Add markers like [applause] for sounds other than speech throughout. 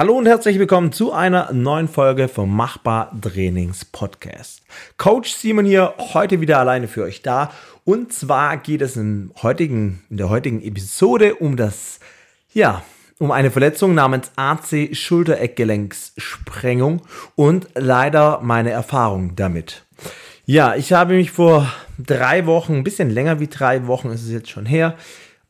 Hallo und herzlich willkommen zu einer neuen Folge vom Machbar Trainings Podcast. Coach Simon hier, heute wieder alleine für euch da. Und zwar geht es im heutigen, in der heutigen Episode um das, ja, um eine Verletzung namens AC Schultereckgelenkssprengung und leider meine Erfahrung damit. Ja, ich habe mich vor drei Wochen, ein bisschen länger wie drei Wochen ist es jetzt schon her,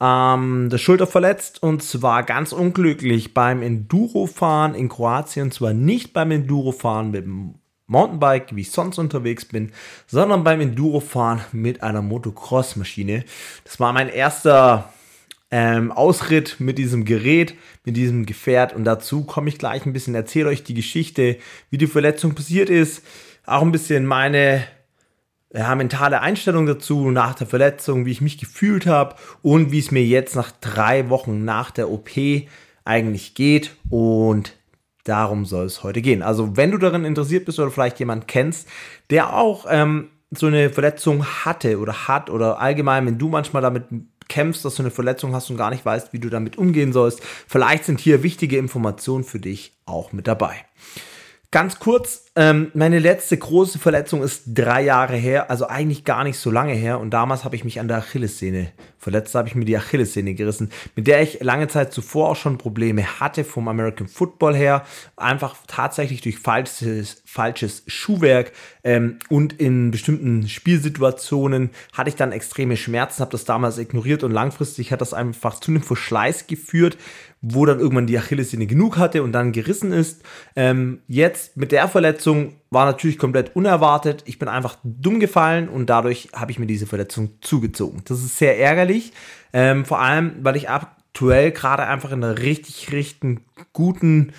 ähm, der Schulter verletzt und zwar ganz unglücklich beim Endurofahren in Kroatien. Und zwar nicht beim Endurofahren mit dem Mountainbike, wie ich sonst unterwegs bin, sondern beim Endurofahren mit einer Motocross-Maschine. Das war mein erster ähm, Ausritt mit diesem Gerät, mit diesem Gefährt und dazu komme ich gleich ein bisschen, erzähle euch die Geschichte, wie die Verletzung passiert ist, auch ein bisschen meine ja, mentale Einstellung dazu nach der Verletzung, wie ich mich gefühlt habe und wie es mir jetzt nach drei Wochen nach der OP eigentlich geht. Und darum soll es heute gehen. Also wenn du darin interessiert bist oder vielleicht jemand kennst, der auch ähm, so eine Verletzung hatte oder hat oder allgemein, wenn du manchmal damit kämpfst, dass du eine Verletzung hast und gar nicht weißt, wie du damit umgehen sollst, vielleicht sind hier wichtige Informationen für dich auch mit dabei. Ganz kurz, ähm, meine letzte große Verletzung ist drei Jahre her, also eigentlich gar nicht so lange her. Und damals habe ich mich an der Achillessehne verletzt, habe ich mir die Achillessehne gerissen, mit der ich lange Zeit zuvor auch schon Probleme hatte vom American Football her. Einfach tatsächlich durch falsches, falsches Schuhwerk ähm, und in bestimmten Spielsituationen hatte ich dann extreme Schmerzen, habe das damals ignoriert und langfristig hat das einfach zu einem Verschleiß geführt, wo dann irgendwann die Achillessehne genug hatte und dann gerissen ist. Ähm, jetzt mit der Verletzung war natürlich komplett unerwartet. Ich bin einfach dumm gefallen und dadurch habe ich mir diese Verletzung zugezogen. Das ist sehr ärgerlich, ähm, vor allem, weil ich aktuell gerade einfach in einer richtig, richtig guten,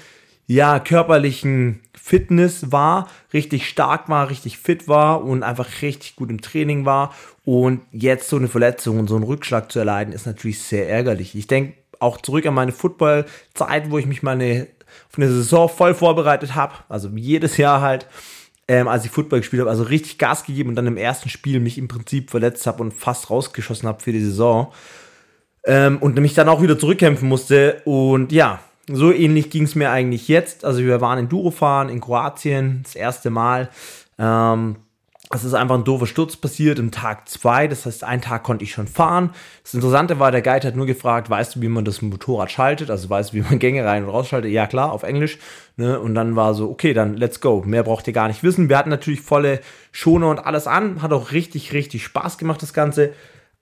ja, körperlichen Fitness war, richtig stark war, richtig fit war und einfach richtig gut im Training war. Und jetzt so eine Verletzung und so einen Rückschlag zu erleiden, ist natürlich sehr ärgerlich. Ich denke, auch zurück an meine Football-Zeit, wo ich mich meine auf eine Saison voll vorbereitet habe, also jedes Jahr halt, ähm, als ich Football gespielt habe, also richtig Gas gegeben und dann im ersten Spiel mich im Prinzip verletzt habe und fast rausgeschossen habe für die Saison. Ähm, und mich dann auch wieder zurückkämpfen musste. Und ja, so ähnlich ging es mir eigentlich jetzt. Also wir waren in Durofahren in Kroatien, das erste Mal. Ähm, es ist einfach ein doofer Sturz passiert im Tag zwei. Das heißt, einen Tag konnte ich schon fahren. Das Interessante war, der Guide hat nur gefragt, weißt du, wie man das Motorrad schaltet? Also weißt du, wie man [laughs] Gänge rein und raus schaltet? Ja, klar, auf Englisch. Ne? Und dann war so, okay, dann let's go. Mehr braucht ihr gar nicht wissen. Wir hatten natürlich volle Schoner und alles an. Hat auch richtig, richtig Spaß gemacht, das Ganze.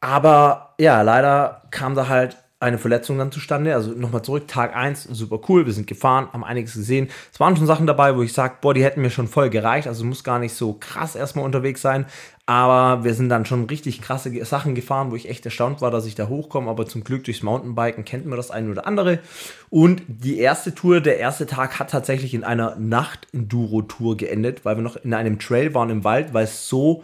Aber ja, leider kam da halt eine Verletzung dann zustande. Also nochmal zurück, Tag 1, super cool, wir sind gefahren, haben einiges gesehen. Es waren schon Sachen dabei, wo ich sage, boah, die hätten mir schon voll gereicht, also muss gar nicht so krass erstmal unterwegs sein. Aber wir sind dann schon richtig krasse Sachen gefahren, wo ich echt erstaunt war, dass ich da hochkomme. Aber zum Glück durchs Mountainbiken kennt man das eine oder andere. Und die erste Tour, der erste Tag hat tatsächlich in einer Nacht-Enduro-Tour geendet, weil wir noch in einem Trail waren im Wald, weil es so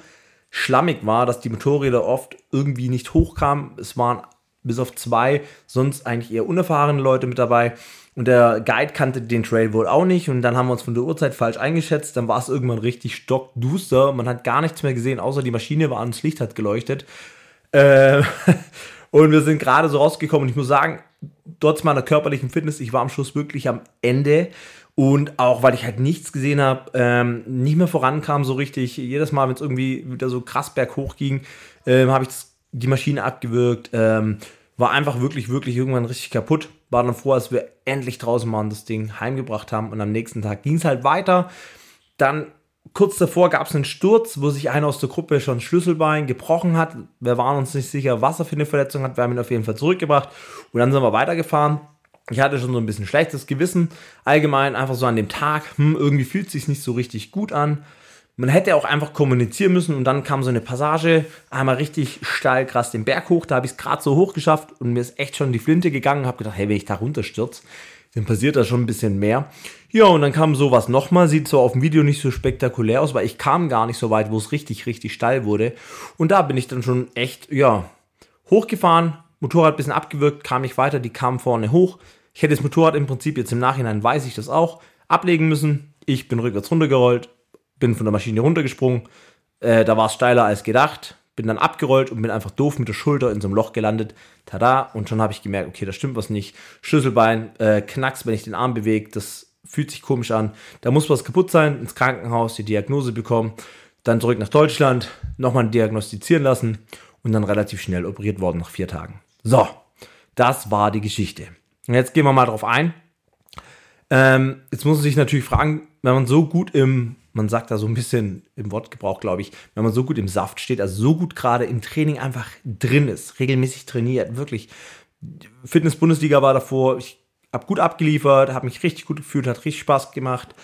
schlammig war, dass die Motorräder oft irgendwie nicht hochkamen. Es waren bis auf zwei sonst eigentlich eher unerfahrene Leute mit dabei. Und der Guide kannte den Trail wohl auch nicht. Und dann haben wir uns von der Uhrzeit falsch eingeschätzt. Dann war es irgendwann richtig stockduster. Man hat gar nichts mehr gesehen, außer die Maschine war an, das Licht hat geleuchtet. Äh, [laughs] und wir sind gerade so rausgekommen. Und ich muss sagen, trotz meiner körperlichen Fitness, ich war am Schluss wirklich am Ende. Und auch, weil ich halt nichts gesehen habe, ähm, nicht mehr vorankam so richtig. Jedes Mal, wenn es irgendwie wieder so krass berghoch ging, ähm, habe ich das die Maschine abgewürgt, ähm, war einfach wirklich, wirklich irgendwann richtig kaputt. War dann froh, als wir endlich draußen waren, das Ding heimgebracht haben und am nächsten Tag ging es halt weiter. Dann kurz davor gab es einen Sturz, wo sich einer aus der Gruppe schon Schlüsselbein gebrochen hat. Wir waren uns nicht sicher, was er für eine Verletzung hat. Wir haben ihn auf jeden Fall zurückgebracht und dann sind wir weitergefahren. Ich hatte schon so ein bisschen schlechtes Gewissen. Allgemein einfach so an dem Tag, hm, irgendwie fühlt es sich nicht so richtig gut an. Man hätte auch einfach kommunizieren müssen und dann kam so eine Passage, einmal richtig steil krass den Berg hoch, da habe ich es gerade so hoch geschafft und mir ist echt schon die Flinte gegangen, habe gedacht, hey, wenn ich da runterstürze, dann passiert da schon ein bisschen mehr. Ja, und dann kam sowas nochmal, sieht so auf dem Video nicht so spektakulär aus, weil ich kam gar nicht so weit, wo es richtig, richtig steil wurde. Und da bin ich dann schon echt, ja, hochgefahren, Motorrad ein bisschen abgewürgt, kam ich weiter, die kam vorne hoch. Ich hätte das Motorrad im Prinzip jetzt im Nachhinein, weiß ich das auch, ablegen müssen. Ich bin rückwärts runtergerollt, bin von der Maschine runtergesprungen. Äh, da war es steiler als gedacht. bin dann abgerollt und bin einfach doof mit der Schulter in so einem Loch gelandet. Tada! Und schon habe ich gemerkt, okay, da stimmt was nicht. Schlüsselbein, äh, Knacks, wenn ich den Arm bewege, das fühlt sich komisch an. Da muss was kaputt sein, ins Krankenhaus, die Diagnose bekommen, dann zurück nach Deutschland, nochmal diagnostizieren lassen und dann relativ schnell operiert worden nach vier Tagen. So, das war die Geschichte. Und jetzt gehen wir mal drauf ein. Ähm, jetzt muss man sich natürlich fragen, wenn man so gut im man sagt da so ein bisschen im Wortgebrauch, glaube ich, wenn man so gut im Saft steht, also so gut gerade im Training einfach drin ist, regelmäßig trainiert, wirklich. Fitness-Bundesliga war davor, ich habe gut abgeliefert, habe mich richtig gut gefühlt, hat richtig Spaß gemacht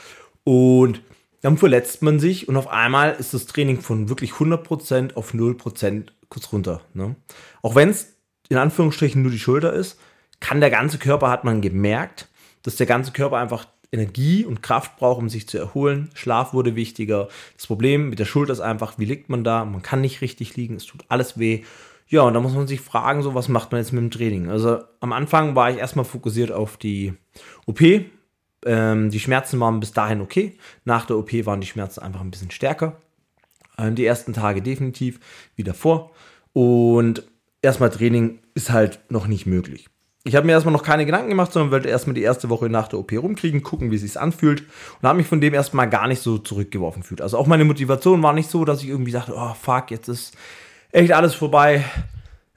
und dann verletzt man sich und auf einmal ist das Training von wirklich 100% auf 0% kurz runter. Ne? Auch wenn es in Anführungsstrichen nur die Schulter ist, kann der ganze Körper, hat man gemerkt, dass der ganze Körper einfach Energie und Kraft braucht, um sich zu erholen. Schlaf wurde wichtiger. Das Problem mit der Schulter ist einfach, wie liegt man da? Man kann nicht richtig liegen, es tut alles weh. Ja, und da muss man sich fragen, so was macht man jetzt mit dem Training? Also am Anfang war ich erstmal fokussiert auf die OP. Ähm, die Schmerzen waren bis dahin okay. Nach der OP waren die Schmerzen einfach ein bisschen stärker. Ähm, die ersten Tage definitiv wie davor. Und erstmal Training ist halt noch nicht möglich ich habe mir erstmal noch keine Gedanken gemacht, sondern wollte erstmal die erste Woche nach der OP rumkriegen, gucken, wie es sich anfühlt und habe mich von dem erstmal gar nicht so zurückgeworfen fühlt. Also auch meine Motivation war nicht so, dass ich irgendwie dachte, oh fuck, jetzt ist echt alles vorbei.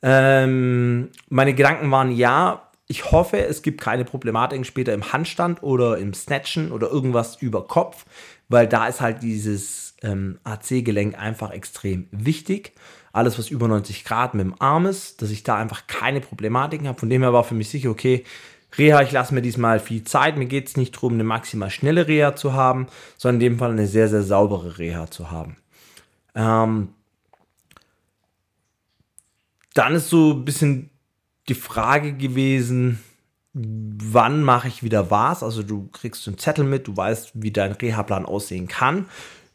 Ähm, meine Gedanken waren ja, ich hoffe, es gibt keine Problematiken später im Handstand oder im Snatchen oder irgendwas über Kopf, weil da ist halt dieses ähm, AC-Gelenk einfach extrem wichtig alles, was über 90 Grad mit dem Arm ist, dass ich da einfach keine Problematiken habe. Von dem her war für mich sicher, okay, Reha, ich lasse mir diesmal viel Zeit. Mir geht es nicht darum, eine maximal schnelle Reha zu haben, sondern in dem Fall eine sehr, sehr saubere Reha zu haben. Ähm, dann ist so ein bisschen die Frage gewesen, wann mache ich wieder was? Also du kriegst einen Zettel mit, du weißt, wie dein Reha-Plan aussehen kann.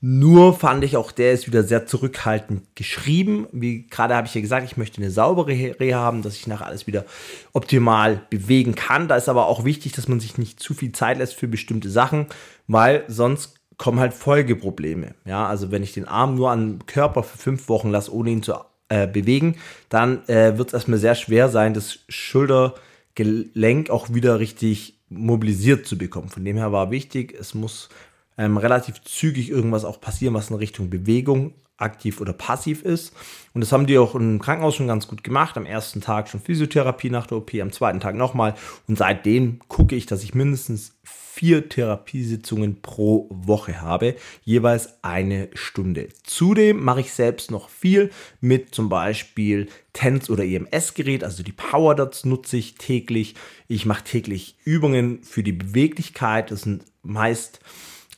Nur fand ich auch, der ist wieder sehr zurückhaltend geschrieben. Wie gerade habe ich ja gesagt, ich möchte eine saubere Reha haben, dass ich nachher alles wieder optimal bewegen kann. Da ist aber auch wichtig, dass man sich nicht zu viel Zeit lässt für bestimmte Sachen, weil sonst kommen halt Folgeprobleme. Ja, also wenn ich den Arm nur an den Körper für fünf Wochen lasse, ohne ihn zu äh, bewegen, dann äh, wird es erstmal sehr schwer sein, das Schultergelenk auch wieder richtig mobilisiert zu bekommen. Von dem her war wichtig, es muss ähm, relativ zügig irgendwas auch passieren, was in Richtung Bewegung aktiv oder passiv ist. Und das haben die auch im Krankenhaus schon ganz gut gemacht. Am ersten Tag schon Physiotherapie nach der OP, am zweiten Tag nochmal. Und seitdem gucke ich, dass ich mindestens vier Therapiesitzungen pro Woche habe, jeweils eine Stunde. Zudem mache ich selbst noch viel mit zum Beispiel TENS oder EMS-Gerät, also die Power Dots nutze ich täglich. Ich mache täglich Übungen für die Beweglichkeit. Das sind meist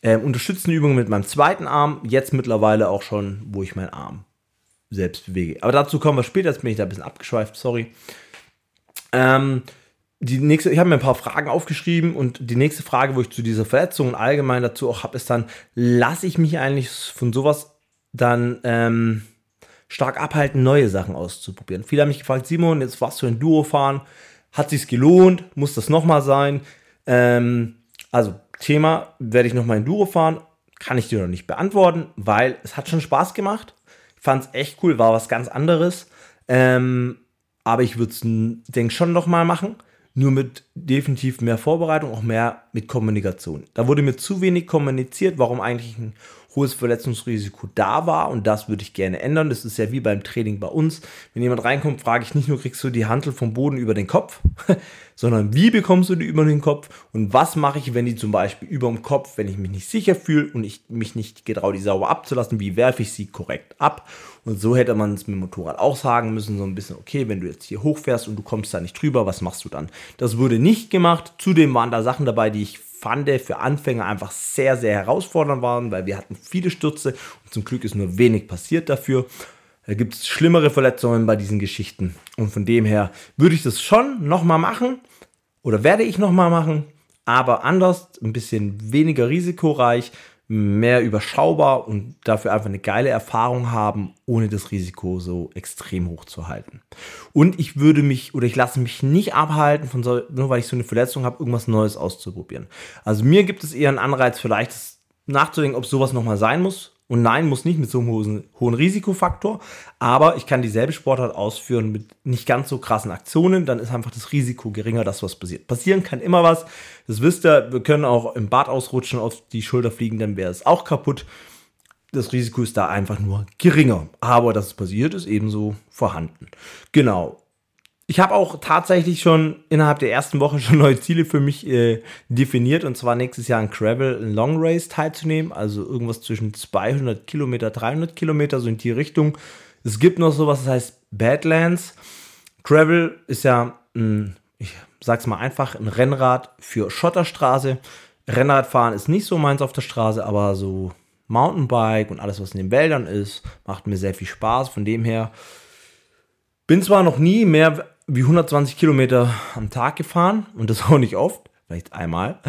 ähm, unterstützende Übungen mit meinem zweiten Arm, jetzt mittlerweile auch schon, wo ich meinen Arm selbst bewege. Aber dazu kommen wir später, jetzt bin ich da ein bisschen abgeschweift, sorry. Ähm, die nächste, ich habe mir ein paar Fragen aufgeschrieben und die nächste Frage, wo ich zu dieser Verletzung und allgemein dazu auch habe, ist dann, lasse ich mich eigentlich von sowas dann ähm, stark abhalten, neue Sachen auszuprobieren? Viele haben mich gefragt, Simon, jetzt warst du in Duo fahren, hat sich's gelohnt, muss das nochmal sein? Ähm, also Thema, werde ich nochmal Enduro fahren? Kann ich dir noch nicht beantworten, weil es hat schon Spaß gemacht. Ich fand es echt cool, war was ganz anderes. Ähm, aber ich würde es, denke schon nochmal machen. Nur mit definitiv mehr Vorbereitung, auch mehr mit Kommunikation. Da wurde mir zu wenig kommuniziert, warum eigentlich ein hohes Verletzungsrisiko da war und das würde ich gerne ändern. Das ist ja wie beim Training bei uns. Wenn jemand reinkommt, frage ich nicht nur, kriegst du die Handel vom Boden über den Kopf, [laughs] sondern wie bekommst du die über den Kopf und was mache ich, wenn die zum Beispiel über dem Kopf, wenn ich mich nicht sicher fühle und ich mich nicht getraue, die sauber abzulassen, wie werfe ich sie korrekt ab? Und so hätte man es mit dem Motorrad auch sagen müssen, so ein bisschen, okay, wenn du jetzt hier hochfährst und du kommst da nicht drüber, was machst du dann? Das wurde nicht gemacht. Zudem waren da Sachen dabei, die ich fand, für Anfänger einfach sehr, sehr herausfordernd waren, weil wir hatten viele Stürze und zum Glück ist nur wenig passiert dafür. Da gibt es schlimmere Verletzungen bei diesen Geschichten. Und von dem her würde ich das schon nochmal machen oder werde ich nochmal machen, aber anders, ein bisschen weniger risikoreich, mehr überschaubar und dafür einfach eine geile Erfahrung haben, ohne das Risiko so extrem hoch zu halten. Und ich würde mich oder ich lasse mich nicht abhalten, von so, nur weil ich so eine Verletzung habe, irgendwas Neues auszuprobieren. Also mir gibt es eher einen Anreiz, vielleicht nachzudenken, ob sowas nochmal sein muss Und nein, muss nicht mit so einem hohen, Risikofaktor, aber ich kann dieselbe Sportart ausführen mit nicht ganz so krassen Aktionen, dann ist einfach das Risiko geringer, dass was passiert. Passieren kann immer was, das wisst ihr, wir können auch im Bad ausrutschen, auf die Schulter fliegen, dann wäre es auch kaputt. Das Risiko ist da einfach nur geringer, aber dass es passiert, ist ebenso vorhanden. Genau, ich habe auch tatsächlich schon innerhalb der ersten Woche [laughs] schon neue Ziele für mich äh, definiert und zwar nächstes Jahr an Gravel Long Race teilzunehmen, also irgendwas zwischen 200 Kilometer, 300 Kilometer, so in die Richtung. Es gibt noch sowas, das heißt Badlands. Gravel ist ja, ein, ich sag's mal einfach, ein Rennrad für Schotterstraße. Rennradfahren ist nicht so meins auf der Straße, aber so Mountainbike und alles, was in den Wäldern ist, macht mir sehr viel Spaß. Von dem her bin zwar noch nie mehr wie 120 Kilometer am Tag gefahren und das [laughs] auch nicht oft, vielleicht einmal.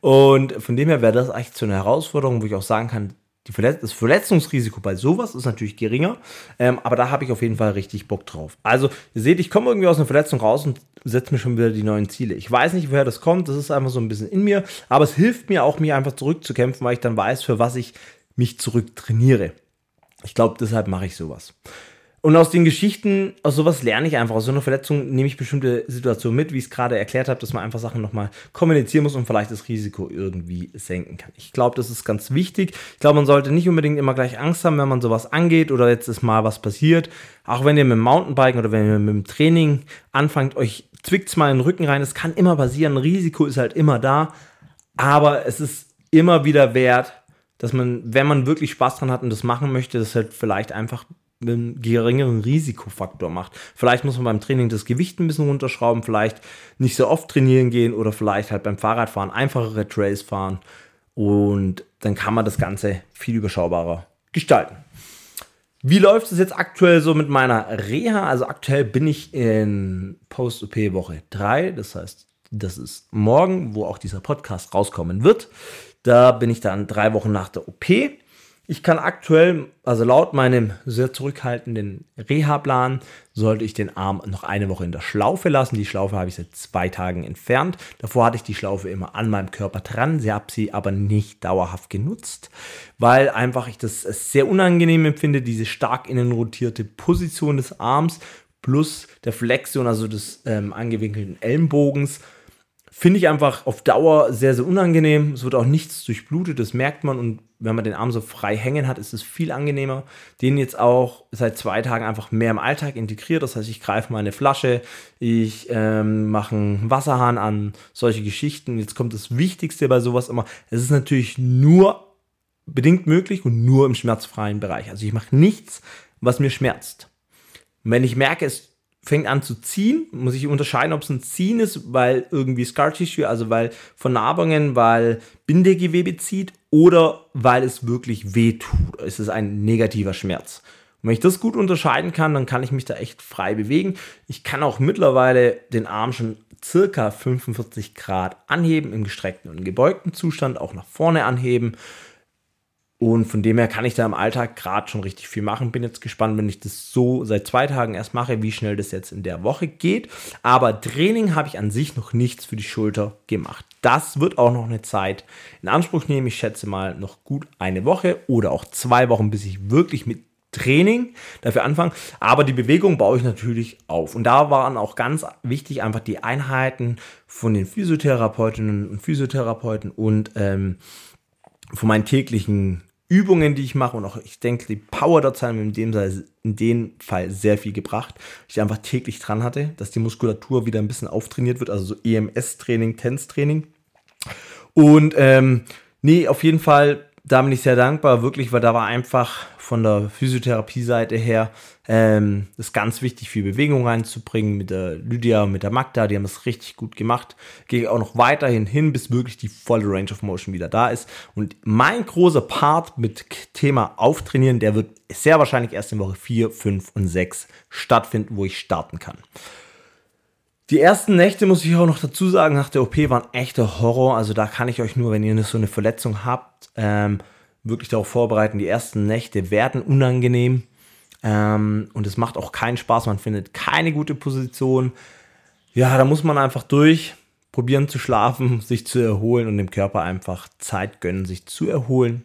Und von dem her wäre das eigentlich so eine Herausforderung, wo ich auch sagen kann, Verletz das Verletzungsrisiko bei sowas ist natürlich geringer, ähm, aber da habe ich auf jeden Fall richtig Bock drauf. Also, ihr seht, ich komme irgendwie aus einer Verletzung raus und setze mir schon wieder die neuen Ziele. Ich weiß nicht, woher das kommt, das ist einfach so ein bisschen in mir, aber es hilft mir auch, mich einfach zurückzukämpfen, weil ich dann weiß, für was ich mich zurücktrainiere. Ich glaube, deshalb mache ich sowas. Und aus den Geschichten, aus sowas lerne ich einfach. Aus so einer Verletzung nehme ich bestimmte Situationen mit, wie ich es gerade erklärt habe, dass man einfach Sachen nochmal kommunizieren muss und vielleicht das Risiko irgendwie senken kann. Ich glaube, das ist ganz wichtig. Ich glaube, man sollte nicht unbedingt immer gleich Angst haben, wenn man sowas angeht oder jetzt ist mal was passiert. Auch wenn ihr mit dem Mountainbiken oder wenn ihr mit dem Training anfangt, euch zwickt's mal in den Rücken rein. Es kann immer passieren. Risiko ist halt immer da. Aber es ist immer wieder wert, dass man, wenn man wirklich Spaß dran hat und das machen möchte, das halt vielleicht einfach einen geringeren Risikofaktor macht. Vielleicht muss man beim Training das Gewicht ein bisschen runterschrauben, vielleicht nicht so oft trainieren gehen oder vielleicht halt beim Fahrradfahren einfachere Trails fahren und dann kann man das Ganze viel überschaubarer gestalten. Wie läuft es jetzt aktuell so mit meiner Reha? Also aktuell bin ich in Post-OP Woche 3, das heißt, das ist morgen, wo auch dieser Podcast rauskommen wird. Da bin ich dann drei Wochen nach der OP. Ich kann aktuell, also laut meinem sehr zurückhaltenden Reha-Plan, sollte ich den Arm noch eine Woche in der Schlaufe lassen. Die Schlaufe habe ich seit zwei Tagen entfernt. Davor hatte ich die Schlaufe immer an meinem Körper dran. Sie habe sie aber nicht dauerhaft genutzt, weil einfach ich das sehr unangenehm empfinde, diese stark innen rotierte Position des Arms plus der Flexion, also des ähm, angewinkelten Ellenbogens Finde ich einfach auf Dauer sehr, sehr unangenehm. Es wird auch nichts durchblutet, das merkt man. Und wenn man den Arm so frei hängen hat, ist es viel angenehmer. Den jetzt auch seit zwei Tagen einfach mehr im Alltag integriert. Das heißt, ich greife mal eine Flasche, ich ähm, mache einen Wasserhahn an, solche Geschichten. Jetzt kommt das Wichtigste bei sowas immer. Es ist natürlich nur bedingt möglich und nur im schmerzfreien Bereich. Also ich mache nichts, was mir schmerzt. Und wenn ich merke, es fängt an zu ziehen. Muss ich unterscheiden, ob es ein Ziehen ist, weil irgendwie Scar Tissue, also weil Vernarbungen, weil Bindegewebe zieht oder weil es wirklich weh tut. Es ist ein negativer Schmerz. Und wenn ich das gut unterscheiden kann, dann kann ich mich da echt frei bewegen. Ich kann auch mittlerweile den Arm schon circa 45 Grad anheben im gestreckten und gebeugten Zustand, auch nach vorne anheben. Und von dem her kann ich da im Alltag gerade schon richtig viel machen. Bin jetzt gespannt, wenn ich das so seit zwei Tagen erst mache, wie schnell das jetzt in der Woche geht. Aber Training habe ich an sich noch nichts für die Schulter gemacht. Das wird auch noch eine Zeit in Anspruch nehmen. Ich schätze mal noch gut eine Woche oder auch zwei Wochen, bis ich wirklich mit Training dafür anfange. Aber die Bewegung baue ich natürlich auf. Und da waren auch ganz wichtig einfach die Einheiten von den Physiotherapeutinnen und Physiotherapeuten und ähm, von meinen täglichen Übungen, die ich mache und auch, ich denke, die Power dazu haben in dem, in dem Fall sehr viel gebracht. Ich einfach täglich dran hatte, dass die Muskulatur wieder ein bisschen auftrainiert wird, also so EMS-Training, TENS-Training. Und ähm, nee, auf jeden Fall da bin ich sehr dankbar, wirklich, weil da war einfach von der Physiotherapie-Seite her ähm, ist ganz wichtig, viel Bewegung reinzubringen mit der Lydia, mit der Magda, die haben das richtig gut gemacht. Gehe auch noch weiterhin hin, bis wirklich die volle Range of Motion wieder da ist. Und mein großer Part mit Thema Auftrainieren, der wird sehr wahrscheinlich erst in Woche 4, 5 und 6 stattfinden, wo ich starten kann. Die ersten Nächte, muss ich auch noch dazu sagen, nach der OP waren echter Horror. Also da kann ich euch nur, wenn ihr so eine Verletzung habt, ähm, wirklich darauf vorbereiten. Die ersten Nächte werden unangenehm ähm, und es macht auch keinen Spaß. Man findet keine gute Position. Ja, da muss man einfach durch, probieren zu schlafen, [laughs] sich zu erholen und dem Körper einfach Zeit gönnen, sich zu erholen.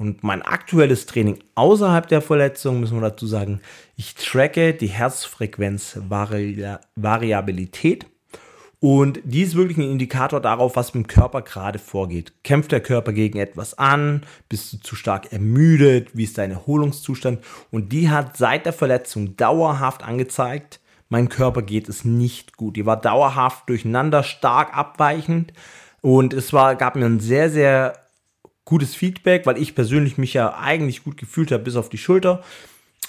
Und mein aktuelles Training außerhalb der Verletzung, müssen wir dazu sagen, ich tracke die Herzfrequenzvariabilität. Und die ist wirklich ein Indikator darauf, was mit dem Körper gerade vorgeht. Kämpft der Körper gegen etwas an? Bist du zu stark ermüdet? Wie ist dein Erholungszustand? Und die hat seit der Verletzung dauerhaft angezeigt, mein Körper geht es nicht gut. Die war dauerhaft durcheinander, stark abweichend. Und es war, gab mir ein sehr, sehr gutes Feedback, weil ich persönlich mich ja eigentlich gut gefühlt habe, bis auf die Schulter.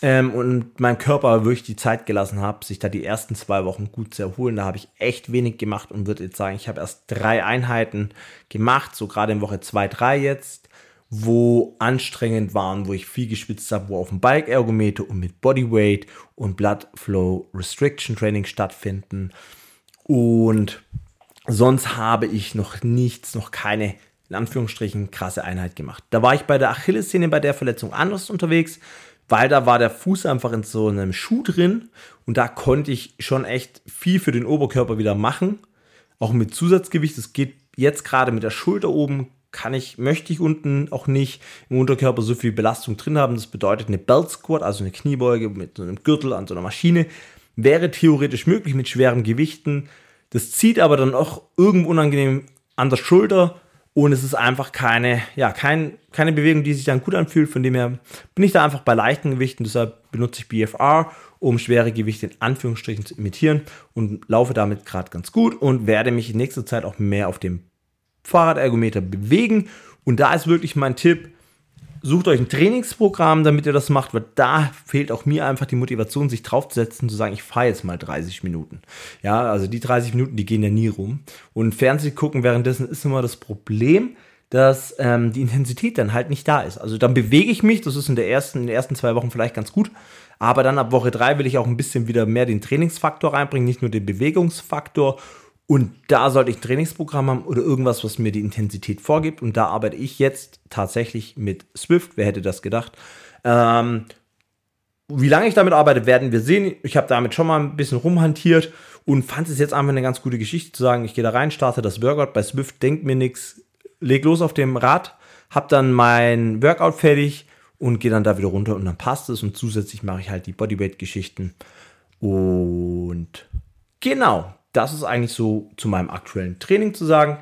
Ähm, und meinem Körper wirklich die Zeit gelassen habe, sich da die ersten zwei Wochen gut zu erholen. Da habe ich echt wenig gemacht und würde jetzt sagen, ich habe erst drei Einheiten gemacht, so gerade in Woche zwei, drei jetzt, wo anstrengend waren, wo ich viel geschwitzt habe, wo auf dem Bike-Ergometer und mit Bodyweight und Blood Flow Restriction Training stattfinden. Und sonst habe ich noch nichts, noch keine in Anführungsstrichen krasse Einheit gemacht. Da war ich bei der Achillessehne bei der Verletzung anders unterwegs, weil da war der Fuß einfach in so einem Schuh drin und da konnte ich schon echt viel für den Oberkörper wieder machen, auch mit Zusatzgewicht. Es geht jetzt gerade mit der Schulter oben kann ich, möchte ich unten auch nicht im Unterkörper so viel Belastung drin haben. Das bedeutet eine Belt Squat, also eine Kniebeuge mit so einem Gürtel an so einer Maschine, wäre theoretisch möglich mit schweren Gewichten. Das zieht aber dann auch irgendwo unangenehm an der Schulter und es ist einfach keine, ja, kein, keine Bewegung, die sich dann gut anfühlt. Von dem her bin ich da einfach bei leichten Gewichten. Deshalb benutze ich BFR, um schwere Gewichte in Anführungsstrichen zu imitieren und laufe damit gerade ganz gut und werde mich in nächster Zeit auch mehr auf dem Fahrradergometer bewegen. Und da ist wirklich mein Tipp, sucht euch ein Trainingsprogramm, damit ihr das macht, weil da fehlt auch mir einfach die Motivation, sich draufzusetzen, zu sagen, ich fahre jetzt mal 30 Minuten. Ja, also die 30 Minuten, die gehen ja nie rum. Und Fernsehen gucken währenddessen ist immer das Problem, dass ähm, die Intensität dann halt nicht da ist. Also dann bewege ich mich, das ist in, der ersten, in den ersten zwei Wochen vielleicht ganz gut, aber dann ab Woche drei will ich auch ein bisschen wieder mehr den Trainingsfaktor reinbringen, nicht nur den Bewegungsfaktor und da sollte ich ein Trainingsprogramm haben oder irgendwas, was mir die Intensität vorgibt. Und da arbeite ich jetzt tatsächlich mit Swift. Wer hätte das gedacht? Ähm, wie lange ich damit arbeite, werden wir sehen. Ich habe damit schon mal ein bisschen rumhantiert und fand es jetzt einfach eine ganz gute Geschichte zu sagen, ich gehe da rein, starte das Workout bei Swift, denkt mir nichts, leg los auf dem Rad, hab dann mein Workout fertig und gehe dann da wieder runter und dann passt es und zusätzlich mache ich halt die Bodyweight-Geschichten und genau, das ist eigentlich so zu meinem aktuellen Training zu sagen.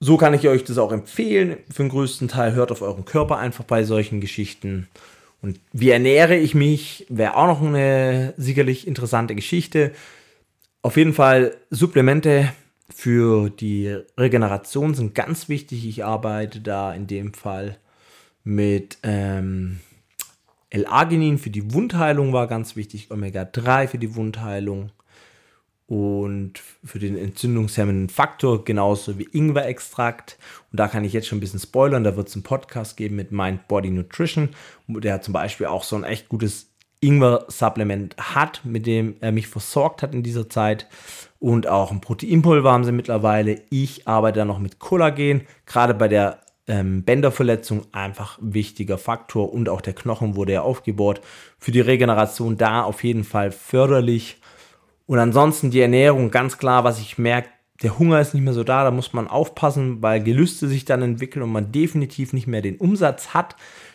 So kann ich euch das auch empfehlen. Für den größten Teil hört auf euren Körper einfach bei solchen Geschichten. Und wie ernähre ich mich, wäre auch noch eine sicherlich interessante Geschichte. Auf jeden Fall Supplemente für die Regeneration sind ganz wichtig. Ich arbeite da in dem Fall mit ähm, L-Arginin für die Wundheilung war ganz wichtig, Omega-3 für die Wundheilung, und für den entzündungshemmenden Faktor genauso wie Ingwer-Extrakt. Und da kann ich jetzt schon ein bisschen spoilern. Da wird es einen Podcast geben mit Mind Body Nutrition, der zum Beispiel auch so ein echt gutes Ingwer-Supplement hat, mit dem er mich versorgt hat in dieser Zeit. Und auch ein Proteinpulver haben sie mittlerweile. Ich arbeite da noch mit Kollagen, gerade bei der ähm, Bänderverletzung einfach wichtiger Faktor und auch der Knochen wurde ja aufgebaut. Für die Regeneration da auf jeden Fall förderlich. Und ansonsten die Ernährung, ganz klar, was ich merke, der Hunger ist nicht mehr so da, da muss man aufpassen, weil Gelüste sich dann entwickeln und man definitiv nicht mehr den Umsatz hat.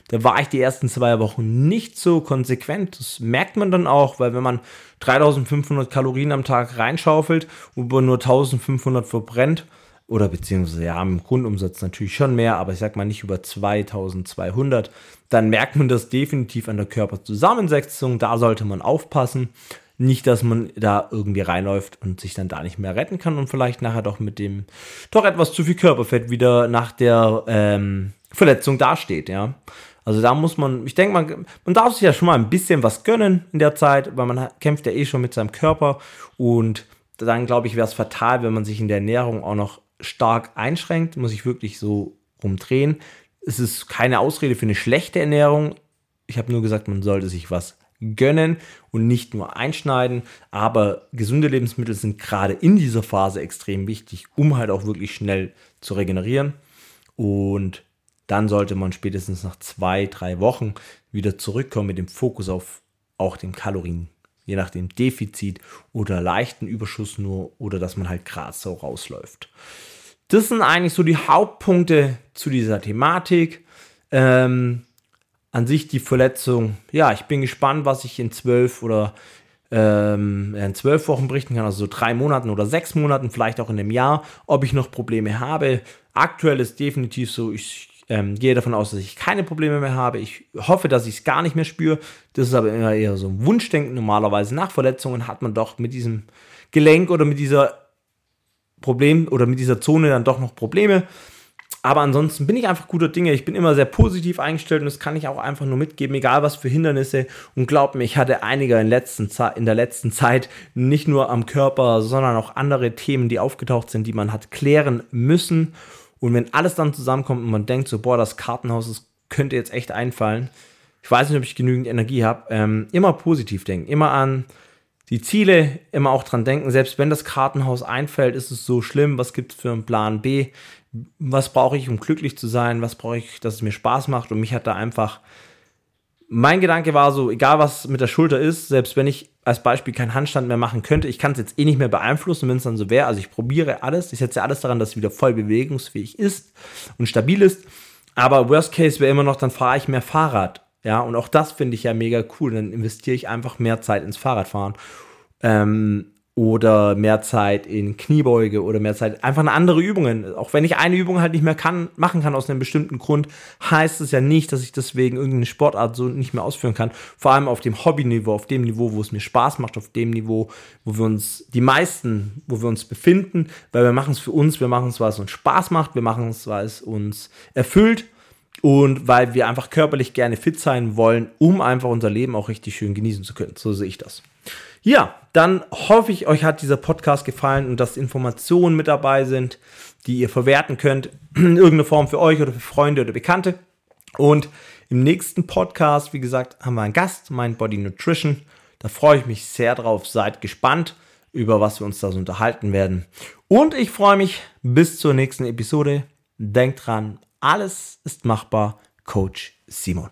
Da war ich die ersten zwei Wochen nicht so konsequent. Das merkt man dann auch, weil wenn man 3500 Kalorien am Tag reinschaufelt und nur 1500 verbrennt, oder beziehungsweise ja, im Grundumsatz natürlich schon mehr, aber ich sag mal nicht über 2200, dann merkt man das definitiv an der Körperzusammensetzung. Da sollte man aufpassen. Nicht, dass man da irgendwie reinläuft und sich dann da nicht mehr retten kann und vielleicht nachher doch mit dem doch etwas zu viel Körperfett wieder nach der ähm, Verletzung dasteht, ja. Also da muss man, ich denke, man, man darf sich ja schon mal ein bisschen was gönnen in der Zeit, weil man kämpft ja eh schon mit seinem Körper und dann glaube ich, wäre es fatal, wenn man sich in der Ernährung auch noch stark einschränkt, muss ich wirklich so rumdrehen. Es ist keine Ausrede für eine schlechte Ernährung. Ich habe nur gesagt, man sollte sich was gönnen und nicht nur einschneiden. Aber gesunde Lebensmittel sind gerade in dieser Phase extrem wichtig, um halt auch wirklich schnell zu regenerieren. Und dann sollte man spätestens nach zwei, drei Wochen wieder zurückkommen mit dem Fokus auf auch den Kalorien, je nach dem Defizit oder leichten Überschuss nur oder dass man halt gerade so rausläuft. Das sind eigentlich so die Hauptpunkte zu dieser Thematik. Ähm, an sich die Verletzung, ja, ich bin gespannt, was ich in zwölf oder ähm, in zwölf Wochen berichten kann, also so drei Monaten oder sechs Monaten, vielleicht auch in einem Jahr, ob ich noch Probleme habe. Aktuell ist definitiv so, ich ähm, gehe davon aus, dass ich keine Probleme mehr habe. Ich hoffe, dass ich es gar nicht mehr spüre. Das ist aber immer eher so ein Wunschdenken. Normalerweise nach Verletzungen hat man doch mit diesem Gelenk oder mit dieser Problem oder mit dieser Zone dann doch noch Probleme. Aber ansonsten bin ich einfach guter Dinge. Ich bin immer sehr positiv eingestellt und das kann ich auch einfach nur mitgeben, egal was für Hindernisse. Und glaubt mir, ich hatte einige in, letzten in der letzten Zeit nicht nur am Körper, sondern auch andere Themen, die aufgetaucht sind, die man hat klären müssen. Und wenn alles dann zusammenkommt und man denkt so, boah, das Kartenhaus das könnte jetzt echt einfallen. Ich weiß nicht, ob ich genügend Energie habe. Ähm, immer positiv denken, immer an die Ziele, immer auch dran denken. Selbst wenn das Kartenhaus einfällt, ist es so schlimm. Was gibt es für einen Plan B? Was brauche ich, um glücklich zu sein? Was brauche ich, dass es mir Spaß macht? Und mich hat da einfach mein Gedanke war so, egal was mit der Schulter ist, selbst wenn ich als Beispiel keinen Handstand mehr machen könnte, ich kann es jetzt eh nicht mehr beeinflussen, wenn es dann so wäre. Also ich probiere alles, ich setze alles daran, dass es wieder voll bewegungsfähig ist und stabil ist. Aber Worst Case wäre immer noch, dann fahre ich mehr Fahrrad. Ja, und auch das finde ich ja mega cool. Dann investiere ich einfach mehr Zeit ins Fahrradfahren. Ähm, oder mehr Zeit in Kniebeuge oder mehr Zeit, einfach eine andere Übungen. Auch wenn ich eine Übung halt nicht mehr kann, machen kann aus einem bestimmten Grund, heißt es ja nicht, dass ich deswegen irgendeine Sportart so nicht mehr ausführen kann. Vor allem auf dem Hobbyniveau, auf dem Niveau, wo es mir Spaß macht, auf dem Niveau, wo wir uns, die meisten, wo wir uns befinden, weil wir machen es für uns, wir machen es, weil es uns Spaß macht, wir machen es, weil es uns erfüllt und weil wir einfach körperlich gerne fit sein wollen, um einfach unser Leben auch richtig schön genießen zu können. So sehe ich das. Ja, dann hoffe ich, euch hat dieser Podcast gefallen und dass Informationen mit dabei sind, die ihr verwerten könnt, [clears throat] in irgendeiner Form für euch oder für Freunde oder Bekannte. Und im nächsten Podcast, wie gesagt, haben wir einen Gast, mein Body Nutrition. Da freue ich mich sehr drauf. Seid gespannt, über was wir uns da so unterhalten werden. Und ich freue mich bis zur nächsten Episode. Denkt dran, alles ist machbar. Coach Simon.